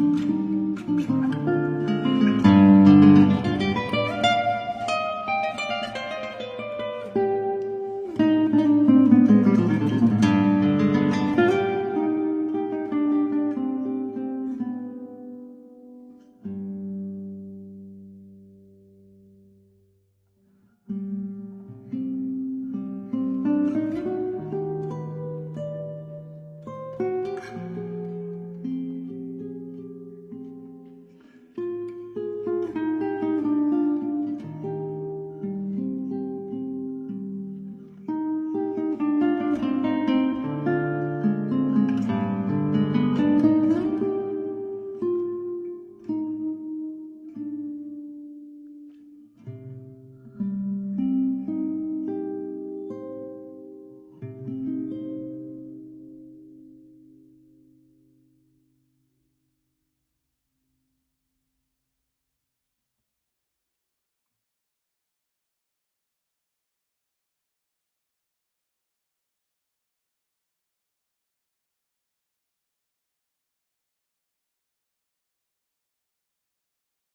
嗯。